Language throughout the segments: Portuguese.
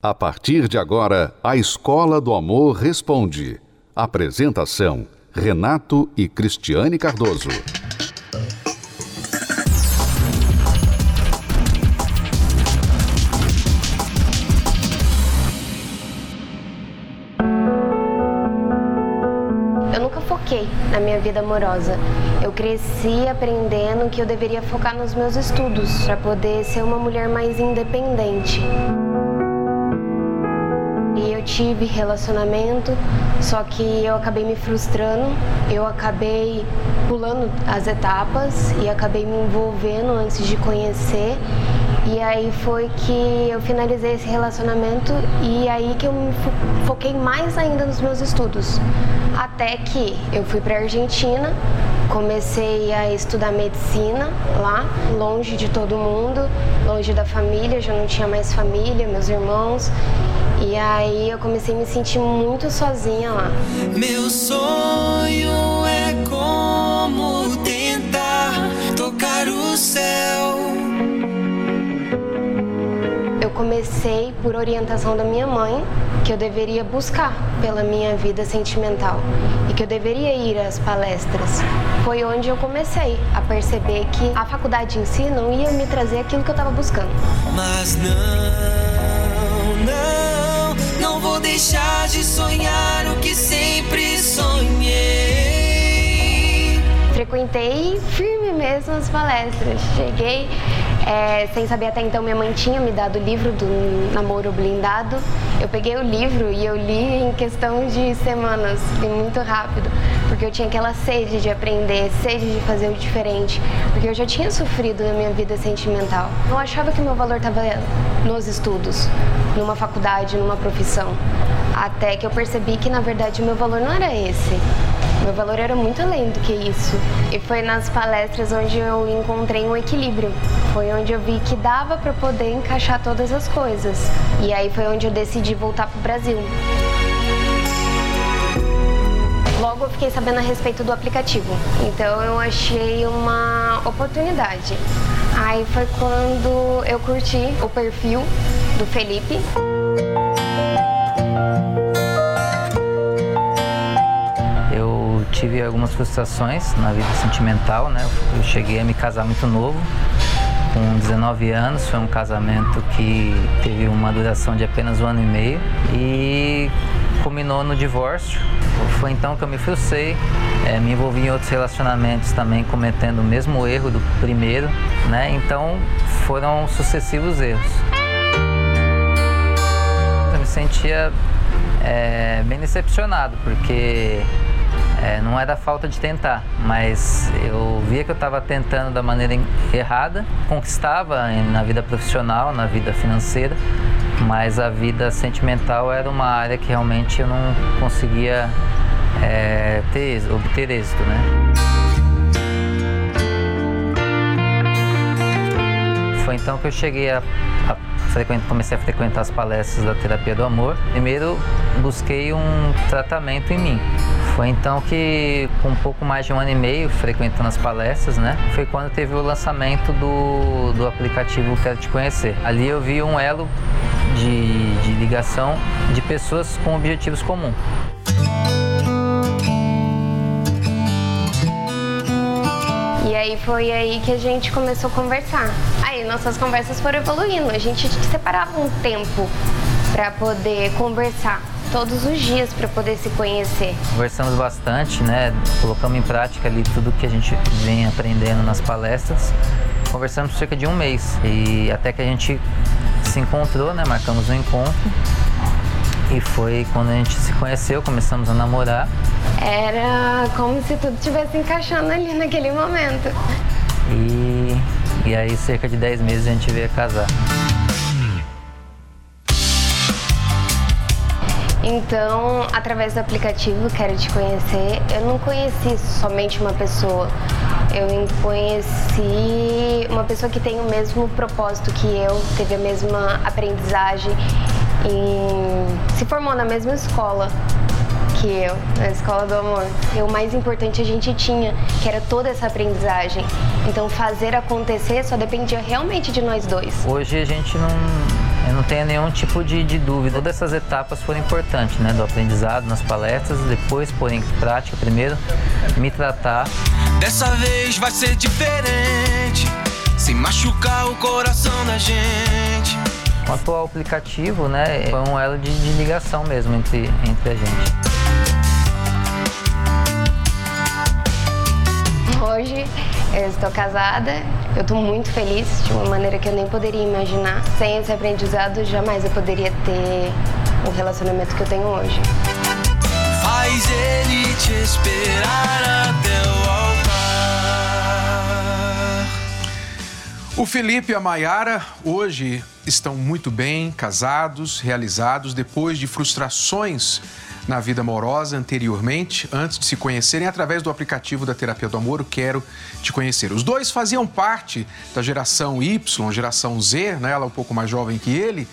A partir de agora, a Escola do Amor Responde. Apresentação: Renato e Cristiane Cardoso. Eu nunca foquei na minha vida amorosa. Eu cresci aprendendo que eu deveria focar nos meus estudos para poder ser uma mulher mais independente. E eu tive relacionamento, só que eu acabei me frustrando, eu acabei pulando as etapas e acabei me envolvendo antes de conhecer. E aí foi que eu finalizei esse relacionamento e aí que eu me foquei mais ainda nos meus estudos. Até que eu fui para Argentina, comecei a estudar medicina lá, longe de todo mundo, longe da família, já não tinha mais família, meus irmãos. E aí eu comecei a me sentir muito sozinha lá. Meu sonho é como tentar tocar o céu. Eu comecei por orientação da minha mãe que eu deveria buscar pela minha vida sentimental e que eu deveria ir às palestras. Foi onde eu comecei a perceber que a faculdade em si não ia me trazer aquilo que eu estava buscando. Mas não, deixar de sonhar o que sempre sonhei. Frequentei firme mesmo as palestras. Cheguei é, sem saber até então, minha mãe tinha me dado o livro do Namoro Blindado. Eu peguei o livro e eu li em questão de semanas, li muito rápido, porque eu tinha aquela sede de aprender, sede de fazer o diferente, porque eu já tinha sofrido na minha vida sentimental. Eu achava que meu valor estava nos estudos, numa faculdade, numa profissão, até que eu percebi que na verdade meu valor não era esse. Meu valor era muito além do que isso. E foi nas palestras onde eu encontrei um equilíbrio. Foi onde eu vi que dava para poder encaixar todas as coisas. E aí foi onde eu decidi voltar para o Brasil. Logo eu fiquei sabendo a respeito do aplicativo. Então eu achei uma oportunidade. Aí foi quando eu curti o perfil do Felipe. tive algumas frustrações na vida sentimental, né? Eu cheguei a me casar muito novo, com 19 anos, foi um casamento que teve uma duração de apenas um ano e meio e culminou no divórcio. Foi então que eu me frustrei, é, me envolvi em outros relacionamentos também cometendo o mesmo erro do primeiro, né? Então foram sucessivos erros. Eu me sentia é, bem decepcionado porque é, não era falta de tentar, mas eu via que eu estava tentando da maneira errada, conquistava na vida profissional, na vida financeira, mas a vida sentimental era uma área que realmente eu não conseguia é, ter, obter êxito, né? Foi então que eu cheguei a, a comecei a frequentar as palestras da terapia do amor. Primeiro busquei um tratamento em mim. Foi então que, com um pouco mais de um ano e meio frequentando as palestras, né, foi quando teve o lançamento do, do aplicativo Quero Te Conhecer. Ali eu vi um elo de, de ligação de pessoas com objetivos comuns. E aí foi aí que a gente começou a conversar. Aí nossas conversas foram evoluindo. A gente separava um tempo para poder conversar todos os dias para poder se conhecer. Conversamos bastante, né? Colocamos em prática ali tudo que a gente vem aprendendo nas palestras. Conversamos por cerca de um mês e até que a gente se encontrou, né? Marcamos um encontro e foi quando a gente se conheceu, começamos a namorar. Era como se tudo estivesse encaixando ali naquele momento. E, e aí, cerca de 10 meses, a gente veio casar. Então, através do aplicativo Quero Te Conhecer, eu não conheci somente uma pessoa. Eu conheci uma pessoa que tem o mesmo propósito que eu, teve a mesma aprendizagem e se formou na mesma escola que eu, na escola do amor. E o mais importante a gente tinha, que era toda essa aprendizagem. Então fazer acontecer só dependia realmente de nós dois. Hoje a gente não Eu não tenho nenhum tipo de, de dúvida. Todas essas etapas foram importantes, né? Do aprendizado nas palestras, depois pôr em prática primeiro, me tratar. Dessa vez vai ser diferente, sem machucar o coração da gente. Quanto ao aplicativo, né? Foi um elo de, de ligação mesmo entre, entre a gente. Hoje eu estou casada, eu estou muito feliz de uma maneira que eu nem poderia imaginar. Sem esse aprendizado, jamais eu poderia ter o relacionamento que eu tenho hoje. Faz ele te esperar até o O Felipe e a Maiara hoje estão muito bem, casados, realizados, depois de frustrações na vida amorosa anteriormente, antes de se conhecerem, através do aplicativo da Terapia do Amor, o Quero Te Conhecer. Os dois faziam parte da geração Y, geração Z, né? ela é um pouco mais jovem que ele,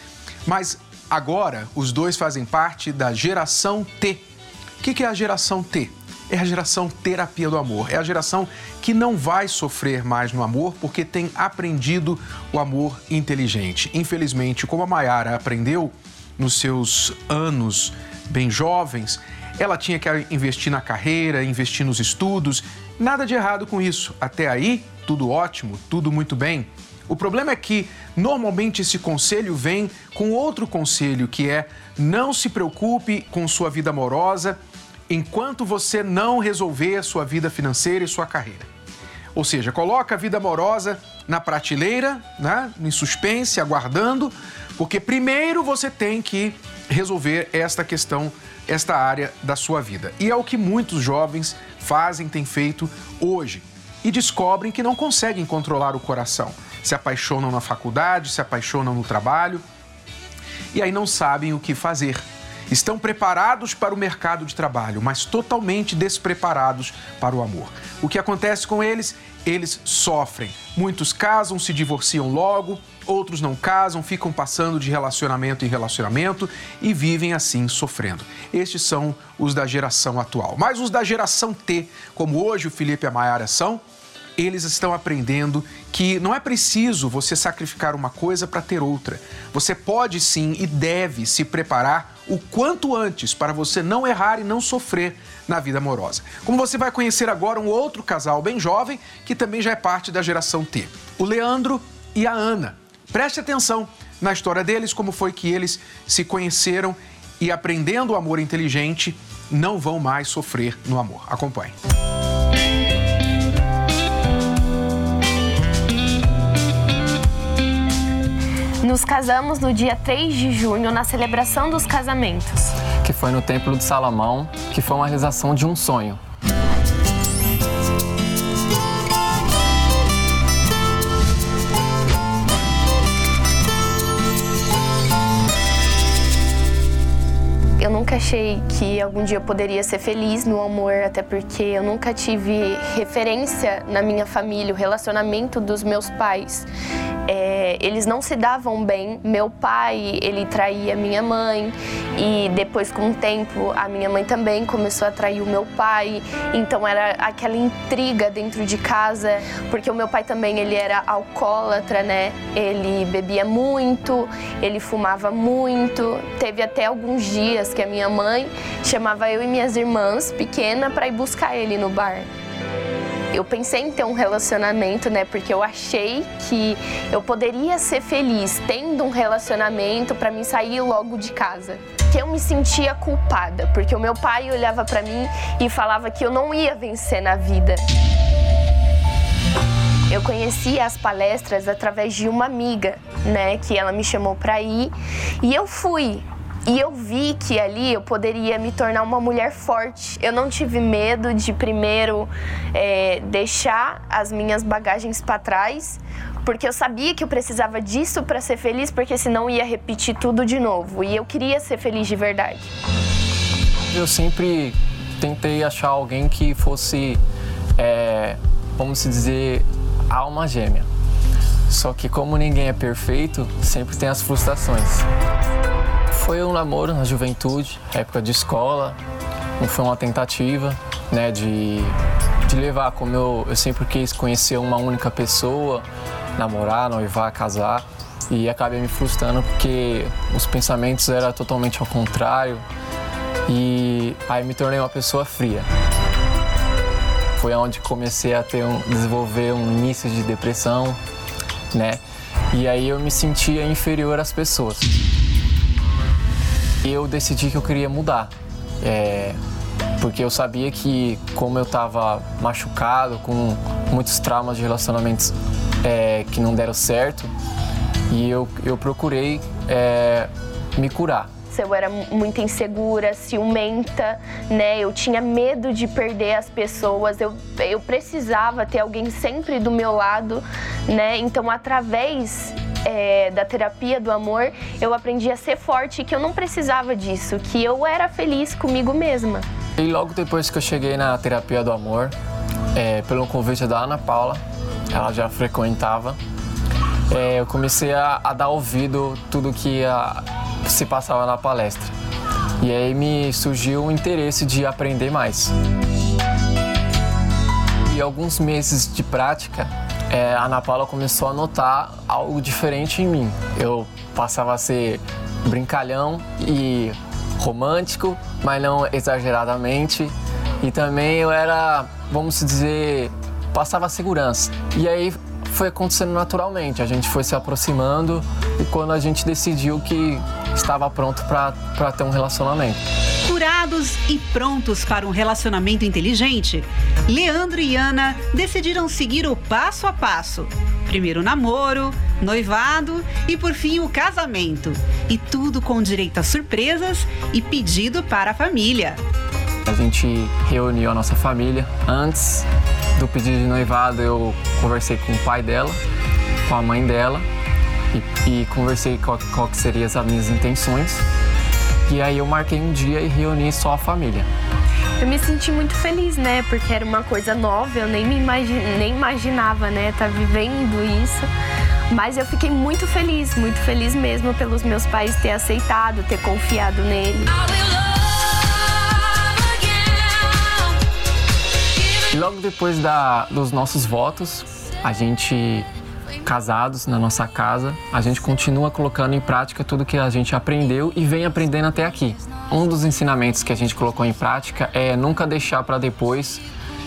mas agora os dois fazem parte da geração T. O que é a geração T? É a geração terapia do amor. É a geração que não vai sofrer mais no amor porque tem aprendido o amor inteligente. Infelizmente, como a Mayara aprendeu nos seus anos bem jovens, ela tinha que investir na carreira, investir nos estudos. Nada de errado com isso. Até aí, tudo ótimo, tudo muito bem. O problema é que normalmente esse conselho vem com outro conselho, que é não se preocupe com sua vida amorosa enquanto você não resolver a sua vida financeira e sua carreira. Ou seja, coloca a vida amorosa na prateleira, né, em suspense, aguardando, porque primeiro você tem que resolver esta questão, esta área da sua vida. E é o que muitos jovens fazem, têm feito hoje. E descobrem que não conseguem controlar o coração. Se apaixonam na faculdade, se apaixonam no trabalho e aí não sabem o que fazer. Estão preparados para o mercado de trabalho, mas totalmente despreparados para o amor. O que acontece com eles? Eles sofrem. Muitos casam, se divorciam logo, outros não casam, ficam passando de relacionamento em relacionamento e vivem assim sofrendo. Estes são os da geração atual. Mas os da geração T, como hoje o Felipe e a Mayara são, eles estão aprendendo que não é preciso você sacrificar uma coisa para ter outra. Você pode sim e deve se preparar o quanto antes para você não errar e não sofrer na vida amorosa. Como você vai conhecer agora um outro casal bem jovem que também já é parte da geração T, o Leandro e a Ana. Preste atenção na história deles, como foi que eles se conheceram e aprendendo o amor inteligente, não vão mais sofrer no amor. Acompanhe. Nos casamos no dia 3 de junho, na celebração dos casamentos. Que foi no Templo de Salomão, que foi uma realização de um sonho. Eu nunca achei que algum dia eu poderia ser feliz no amor, até porque eu nunca tive referência na minha família, o relacionamento dos meus pais é, eles não se davam bem. Meu pai, ele traía minha mãe e depois com o tempo a minha mãe também começou a trair o meu pai. Então era aquela intriga dentro de casa, porque o meu pai também ele era alcoólatra, né? Ele bebia muito, ele fumava muito. Teve até alguns dias que a minha mãe chamava eu e minhas irmãs pequena para ir buscar ele no bar eu pensei em ter um relacionamento, né? Porque eu achei que eu poderia ser feliz tendo um relacionamento para mim sair logo de casa. Que eu me sentia culpada, porque o meu pai olhava para mim e falava que eu não ia vencer na vida. Eu conheci as palestras através de uma amiga, né, que ela me chamou para ir, e eu fui. E eu vi que ali eu poderia me tornar uma mulher forte. Eu não tive medo de primeiro é, deixar as minhas bagagens para trás, porque eu sabia que eu precisava disso para ser feliz, porque senão ia repetir tudo de novo. E eu queria ser feliz de verdade. Eu sempre tentei achar alguém que fosse, é, vamos dizer, alma gêmea. Só que como ninguém é perfeito, sempre tem as frustrações. Foi um namoro na juventude, época de escola, foi uma tentativa, né, de, de levar como eu, eu sempre quis conhecer uma única pessoa, namorar, noivar, casar. e acabei me frustrando porque os pensamentos eram totalmente ao contrário e aí me tornei uma pessoa fria. Foi onde comecei a ter um, desenvolver um início de depressão, né? E aí eu me sentia inferior às pessoas. Eu decidi que eu queria mudar. É, porque eu sabia que como eu estava machucado, com muitos traumas de relacionamentos é, que não deram certo, e eu, eu procurei é, me curar. Eu era muito insegura, ciumenta, né? Eu tinha medo de perder as pessoas. Eu, eu precisava ter alguém sempre do meu lado, né? Então, através é, da terapia do amor, eu aprendi a ser forte, que eu não precisava disso, que eu era feliz comigo mesma. E logo depois que eu cheguei na terapia do amor, é, pelo convite da Ana Paula, ela já frequentava, é, eu comecei a, a, dar ouvido tudo que a, se passava na palestra. E aí me surgiu o interesse de aprender mais. E alguns meses de prática, é, a Ana Paula começou a notar algo diferente em mim. Eu passava a ser brincalhão e romântico, mas não exageradamente. E também eu era, vamos dizer, passava segurança. E aí foi acontecendo naturalmente, a gente foi se aproximando e quando a gente decidiu que estava pronto para ter um relacionamento. Curados e prontos para um relacionamento inteligente, Leandro e Ana decidiram seguir o passo a passo. Primeiro o namoro, noivado e por fim o casamento. E tudo com direito a surpresas e pedido para a família. A gente reuniu a nossa família antes do pedido de noivado. Eu conversei com o pai dela, com a mãe dela e, e conversei qual, qual que seriam as minhas intenções. E aí eu marquei um dia e reuni só a família. Eu me senti muito feliz, né? Porque era uma coisa nova, eu nem me imagine, nem imaginava, né? Tá vivendo isso. Mas eu fiquei muito feliz, muito feliz mesmo pelos meus pais ter aceitado, ter confiado nele. Logo depois da, dos nossos votos, a gente casados na nossa casa, a gente continua colocando em prática tudo que a gente aprendeu e vem aprendendo até aqui. Um dos ensinamentos que a gente colocou em prática é nunca deixar para depois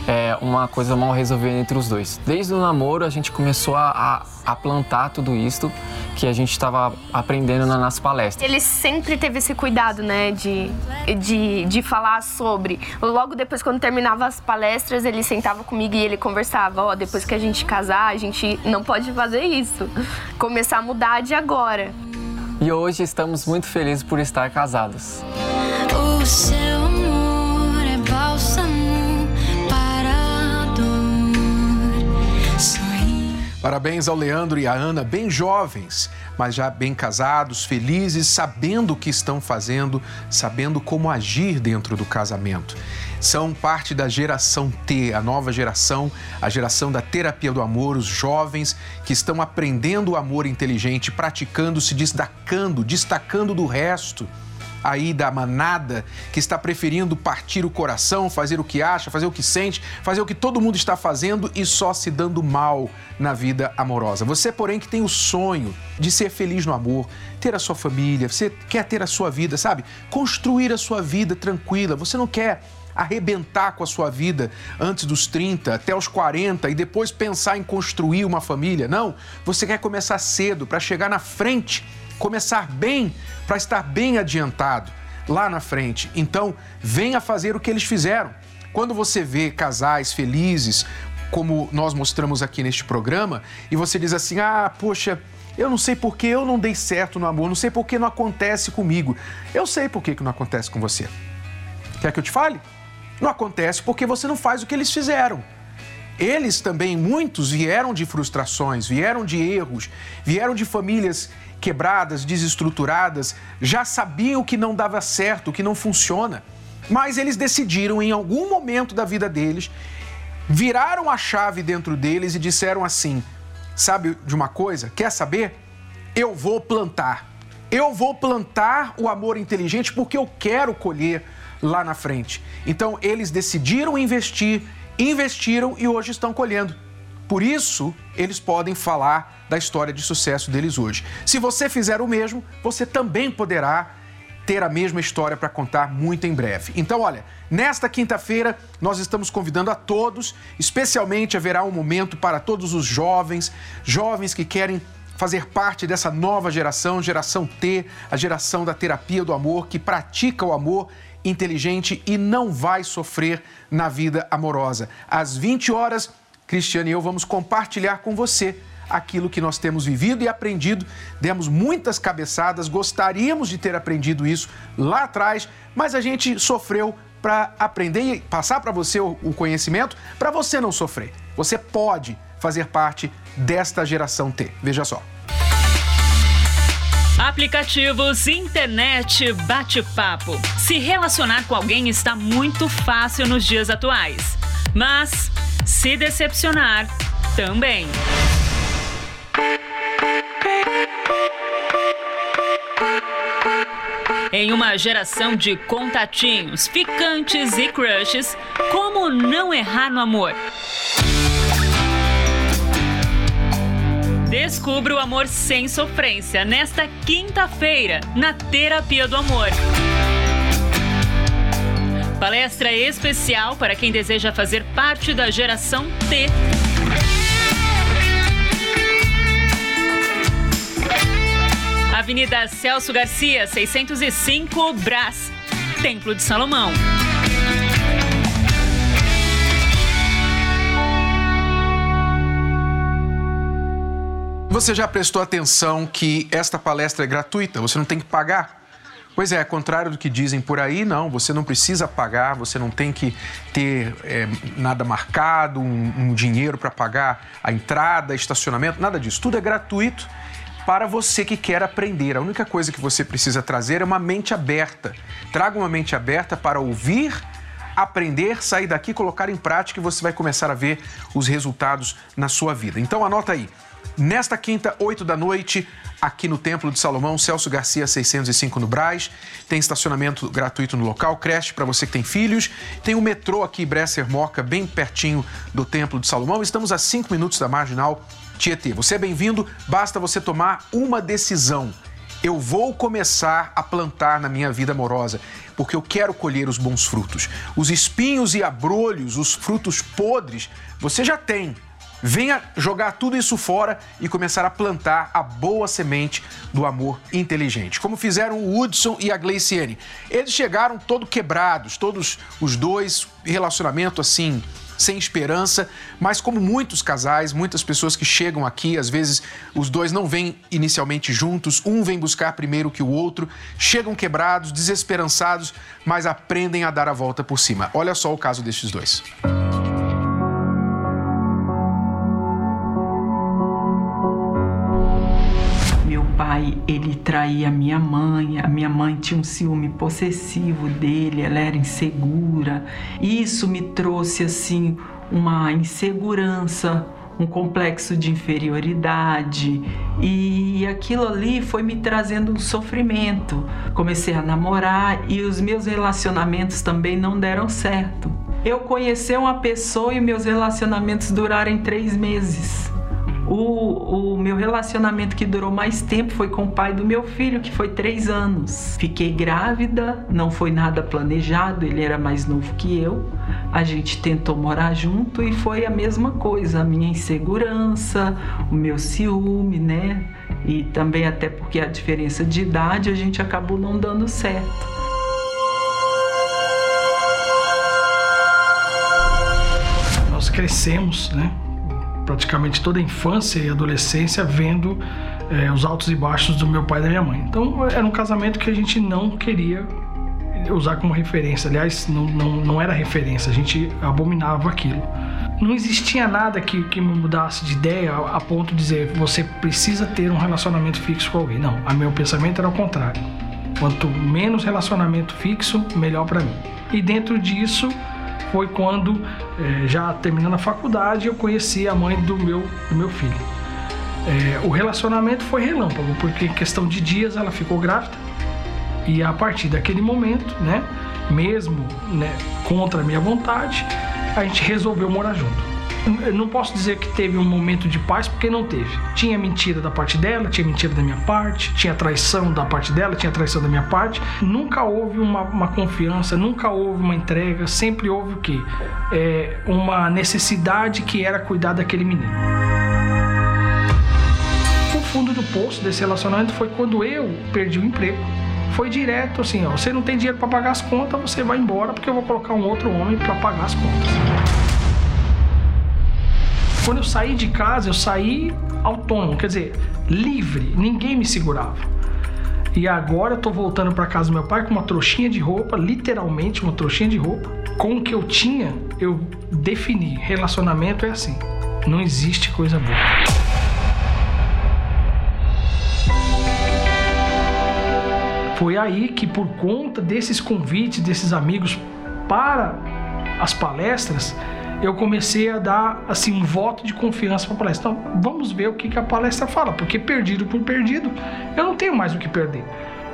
é, uma coisa mal resolvida entre os dois. Desde o namoro a gente começou a, a, a plantar tudo isso que a gente estava aprendendo nas palestras. Ele sempre teve esse cuidado, né, de, de, de falar sobre. Logo depois, quando terminava as palestras, ele sentava comigo e ele conversava: Ó, oh, depois que a gente casar, a gente não pode fazer isso. Começar a mudar de agora. E hoje estamos muito felizes por estar casados. O seu Parabéns ao Leandro e à Ana, bem jovens, mas já bem casados, felizes, sabendo o que estão fazendo, sabendo como agir dentro do casamento. São parte da geração T, a nova geração, a geração da terapia do amor, os jovens que estão aprendendo o amor inteligente, praticando, se destacando, destacando do resto aí da manada que está preferindo partir o coração, fazer o que acha, fazer o que sente, fazer o que todo mundo está fazendo e só se dando mal na vida amorosa. Você, porém, que tem o sonho de ser feliz no amor, ter a sua família, você quer ter a sua vida, sabe? Construir a sua vida tranquila. Você não quer arrebentar com a sua vida antes dos 30, até os 40 e depois pensar em construir uma família. Não, você quer começar cedo para chegar na frente começar bem para estar bem adiantado lá na frente. Então, venha fazer o que eles fizeram. Quando você vê casais felizes, como nós mostramos aqui neste programa, e você diz assim: ah, poxa, eu não sei por que eu não dei certo no amor, não sei por que não acontece comigo. Eu sei por que, que não acontece com você. Quer que eu te fale? Não acontece porque você não faz o que eles fizeram. Eles também, muitos, vieram de frustrações, vieram de erros, vieram de famílias quebradas, desestruturadas, já sabiam que não dava certo, que não funciona. Mas eles decidiram, em algum momento da vida deles, viraram a chave dentro deles e disseram assim: Sabe de uma coisa? Quer saber? Eu vou plantar. Eu vou plantar o amor inteligente porque eu quero colher lá na frente. Então eles decidiram investir, investiram e hoje estão colhendo. Por isso, eles podem falar da história de sucesso deles hoje. Se você fizer o mesmo, você também poderá ter a mesma história para contar muito em breve. Então, olha, nesta quinta-feira nós estamos convidando a todos, especialmente haverá um momento para todos os jovens, jovens que querem fazer parte dessa nova geração, geração T, a geração da terapia do amor, que pratica o amor inteligente e não vai sofrer na vida amorosa. Às 20 horas, Cristiane e eu vamos compartilhar com você aquilo que nós temos vivido e aprendido. Demos muitas cabeçadas, gostaríamos de ter aprendido isso lá atrás, mas a gente sofreu para aprender e passar para você o conhecimento para você não sofrer. Você pode fazer parte desta geração T. Veja só. Aplicativos, internet, bate-papo. Se relacionar com alguém está muito fácil nos dias atuais. Mas se decepcionar também. Em uma geração de contatinhos, ficantes e crushes, como não errar no amor? Descubra o amor sem sofrência nesta quinta-feira, na Terapia do Amor. Palestra especial para quem deseja fazer parte da geração T. Avenida Celso Garcia, 605, Brás, Templo de Salomão. Você já prestou atenção que esta palestra é gratuita? Você não tem que pagar. Pois é, contrário do que dizem por aí, não, você não precisa pagar, você não tem que ter é, nada marcado, um, um dinheiro para pagar a entrada, estacionamento, nada disso. Tudo é gratuito para você que quer aprender. A única coisa que você precisa trazer é uma mente aberta. Traga uma mente aberta para ouvir, aprender, sair daqui, colocar em prática e você vai começar a ver os resultados na sua vida. Então anota aí. Nesta quinta, 8 da noite, aqui no Templo de Salomão, Celso Garcia 605 no Braz. Tem estacionamento gratuito no local, creche para você que tem filhos. Tem o metrô aqui, Bresser Moca, bem pertinho do Templo de Salomão. Estamos a 5 minutos da Marginal Tietê. Você é bem-vindo, basta você tomar uma decisão. Eu vou começar a plantar na minha vida amorosa, porque eu quero colher os bons frutos. Os espinhos e abrolhos, os frutos podres, você já tem Venha jogar tudo isso fora e começar a plantar a boa semente do amor inteligente, como fizeram o Hudson e a Gleiciane. Eles chegaram todos quebrados, todos os dois, relacionamento assim, sem esperança, mas como muitos casais, muitas pessoas que chegam aqui, às vezes os dois não vêm inicialmente juntos, um vem buscar primeiro que o outro, chegam quebrados, desesperançados, mas aprendem a dar a volta por cima. Olha só o caso destes dois. Pai, ele traía minha mãe, a minha mãe tinha um ciúme possessivo dele, ela era insegura. Isso me trouxe assim uma insegurança, um complexo de inferioridade e aquilo ali foi me trazendo um sofrimento. Comecei a namorar e os meus relacionamentos também não deram certo. Eu conheci uma pessoa e meus relacionamentos duraram três meses. O, o meu relacionamento que durou mais tempo foi com o pai do meu filho, que foi três anos. Fiquei grávida, não foi nada planejado, ele era mais novo que eu. A gente tentou morar junto e foi a mesma coisa, a minha insegurança, o meu ciúme, né? E também até porque a diferença de idade a gente acabou não dando certo. Nós crescemos, né? Praticamente toda a infância e adolescência vendo é, os altos e baixos do meu pai e da minha mãe. Então era um casamento que a gente não queria usar como referência. Aliás, não, não, não era referência, a gente abominava aquilo. Não existia nada que, que me mudasse de ideia a, a ponto de dizer você precisa ter um relacionamento fixo com alguém. Não, o meu pensamento era o contrário. Quanto menos relacionamento fixo, melhor para mim. E dentro disso, foi quando, é, já terminando a faculdade, eu conheci a mãe do meu, do meu filho. É, o relacionamento foi relâmpago, porque em questão de dias ela ficou grávida e a partir daquele momento, né, mesmo né, contra a minha vontade, a gente resolveu morar junto. Não posso dizer que teve um momento de paz, porque não teve. Tinha mentira da parte dela, tinha mentira da minha parte, tinha traição da parte dela, tinha traição da minha parte. Nunca houve uma, uma confiança, nunca houve uma entrega, sempre houve o quê? É, uma necessidade que era cuidar daquele menino. O fundo do poço desse relacionamento foi quando eu perdi o emprego foi direto assim, ó, você não tem dinheiro para pagar as contas, você vai embora porque eu vou colocar um outro homem para pagar as contas. Quando eu saí de casa, eu saí autônomo, quer dizer, livre, ninguém me segurava. E agora eu tô voltando para casa do meu pai com uma trouxinha de roupa, literalmente uma trouxinha de roupa. Com o que eu tinha, eu defini. Relacionamento é assim. Não existe coisa boa. Foi aí que, por conta desses convites, desses amigos para as palestras, eu comecei a dar assim um voto de confiança para a palestra. Então, vamos ver o que, que a palestra fala, porque perdido por perdido, eu não tenho mais o que perder,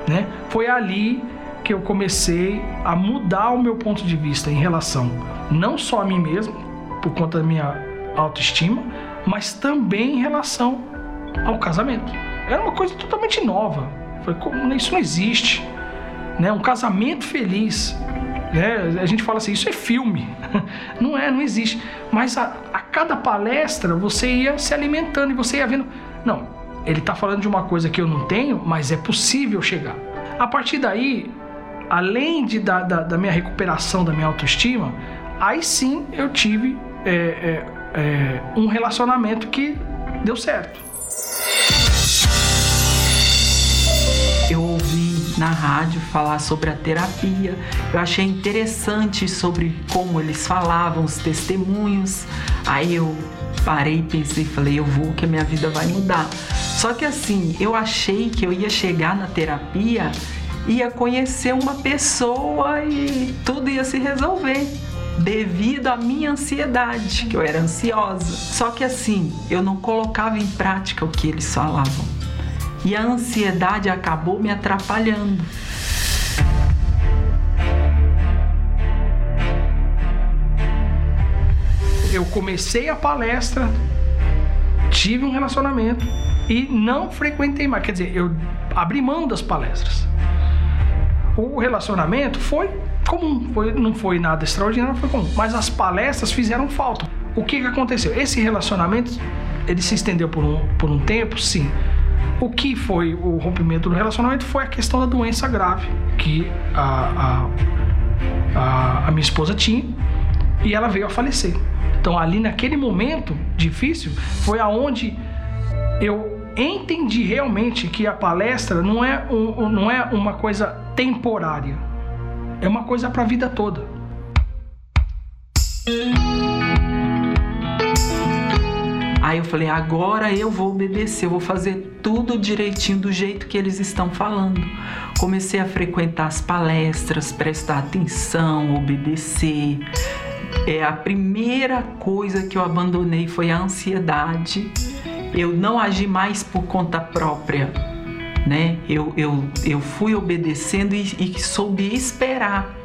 né? Foi ali que eu comecei a mudar o meu ponto de vista em relação não só a mim mesmo, por conta da minha autoestima, mas também em relação ao casamento. Era uma coisa totalmente nova. Falei, como isso não existe? Né? Um casamento feliz. Né? A gente fala assim, isso é filme. Não é, não existe. Mas a, a cada palestra você ia se alimentando e você ia vendo. Não, ele está falando de uma coisa que eu não tenho, mas é possível chegar. A partir daí, além de, da, da, da minha recuperação da minha autoestima, aí sim eu tive é, é, é, um relacionamento que deu certo. eu ouvi na rádio falar sobre a terapia. Eu achei interessante sobre como eles falavam, os testemunhos. Aí eu parei, pensei, falei, eu vou que a minha vida vai mudar. Só que assim, eu achei que eu ia chegar na terapia, ia conhecer uma pessoa e tudo ia se resolver devido à minha ansiedade, que eu era ansiosa. Só que assim, eu não colocava em prática o que eles falavam e a ansiedade acabou me atrapalhando. Eu comecei a palestra, tive um relacionamento e não frequentei mais. Quer dizer, eu abri mão das palestras. O relacionamento foi comum, foi, não foi nada extraordinário, foi comum. Mas as palestras fizeram falta. O que, que aconteceu? Esse relacionamento ele se estendeu por um, por um tempo, sim. O que foi o rompimento do relacionamento foi a questão da doença grave que a, a, a, a minha esposa tinha e ela veio a falecer. Então ali naquele momento difícil foi aonde eu entendi realmente que a palestra não é, um, não é uma coisa temporária, é uma coisa para a vida toda. Aí eu falei, agora eu vou obedecer, eu vou fazer tudo direitinho do jeito que eles estão falando. Comecei a frequentar as palestras, prestar atenção, obedecer. É a primeira coisa que eu abandonei foi a ansiedade. Eu não agi mais por conta própria, né? Eu, eu, eu fui obedecendo e, e soube esperar.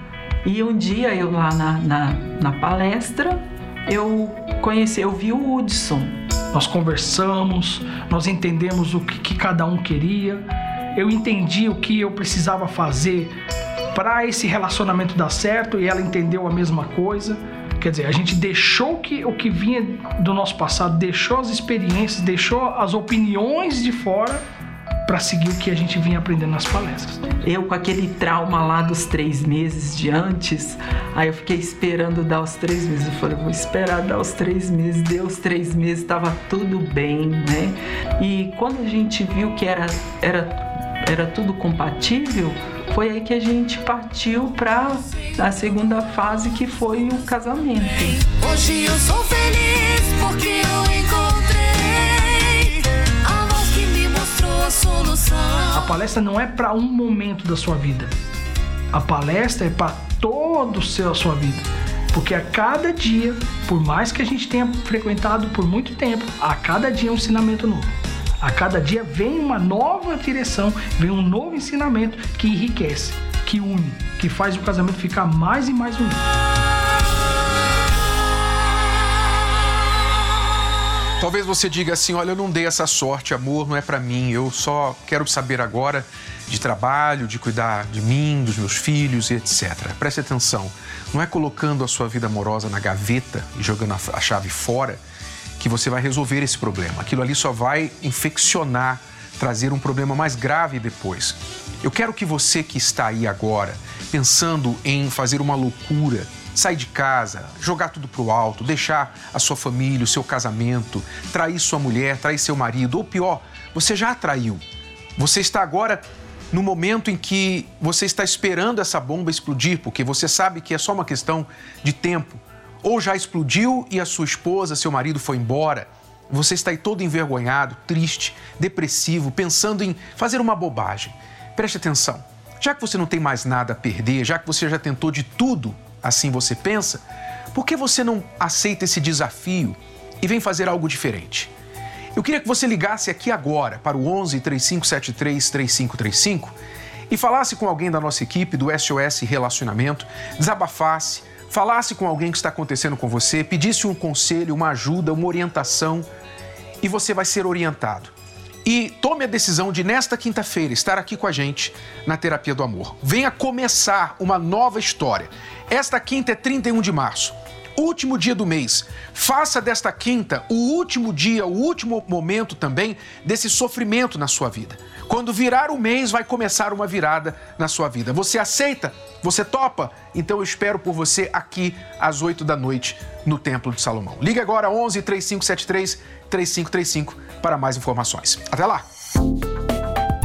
E um dia eu lá na, na, na palestra, eu conheci, eu vi o Hudson nós conversamos, nós entendemos o que, que cada um queria. Eu entendi o que eu precisava fazer para esse relacionamento dar certo e ela entendeu a mesma coisa. Quer dizer, a gente deixou que, o que vinha do nosso passado, deixou as experiências, deixou as opiniões de fora para seguir o que a gente vinha aprendendo nas palestras. Eu com aquele trauma lá dos três meses de antes, aí eu fiquei esperando dar os três meses. Eu falei, vou esperar dar os três meses. Deu os três meses, estava tudo bem, né? E quando a gente viu que era, era, era tudo compatível, foi aí que a gente partiu para a segunda fase que foi o casamento. Hoje eu sou feliz porque eu encontrei palestra não é para um momento da sua vida. A palestra é para todo o seu a sua vida. Porque a cada dia, por mais que a gente tenha frequentado por muito tempo, a cada dia é um ensinamento novo. A cada dia vem uma nova direção, vem um novo ensinamento que enriquece, que une, que faz o casamento ficar mais e mais unido. Talvez você diga assim: olha, eu não dei essa sorte, amor não é para mim, eu só quero saber agora de trabalho, de cuidar de mim, dos meus filhos e etc. Preste atenção, não é colocando a sua vida amorosa na gaveta e jogando a chave fora que você vai resolver esse problema. Aquilo ali só vai infeccionar, trazer um problema mais grave depois. Eu quero que você que está aí agora, pensando em fazer uma loucura, sair de casa, jogar tudo pro alto, deixar a sua família, o seu casamento, trair sua mulher, trair seu marido, ou pior, você já traiu. Você está agora no momento em que você está esperando essa bomba explodir, porque você sabe que é só uma questão de tempo. Ou já explodiu e a sua esposa, seu marido foi embora. Você está aí todo envergonhado, triste, depressivo, pensando em fazer uma bobagem. Preste atenção. Já que você não tem mais nada a perder, já que você já tentou de tudo assim você pensa, por que você não aceita esse desafio e vem fazer algo diferente? Eu queria que você ligasse aqui agora para o 11 3573 3535 e falasse com alguém da nossa equipe do SOS Relacionamento, desabafasse, falasse com alguém que está acontecendo com você, pedisse um conselho, uma ajuda, uma orientação e você vai ser orientado. E tome a decisão de, nesta quinta-feira, estar aqui com a gente na Terapia do Amor. Venha começar uma nova história. Esta quinta é 31 de março, último dia do mês. Faça desta quinta o último dia, o último momento também desse sofrimento na sua vida. Quando virar o mês, vai começar uma virada na sua vida. Você aceita? Você topa? Então eu espero por você aqui às 8 da noite no Templo de Salomão. Liga agora 11 3573 3535 para mais informações. Até lá!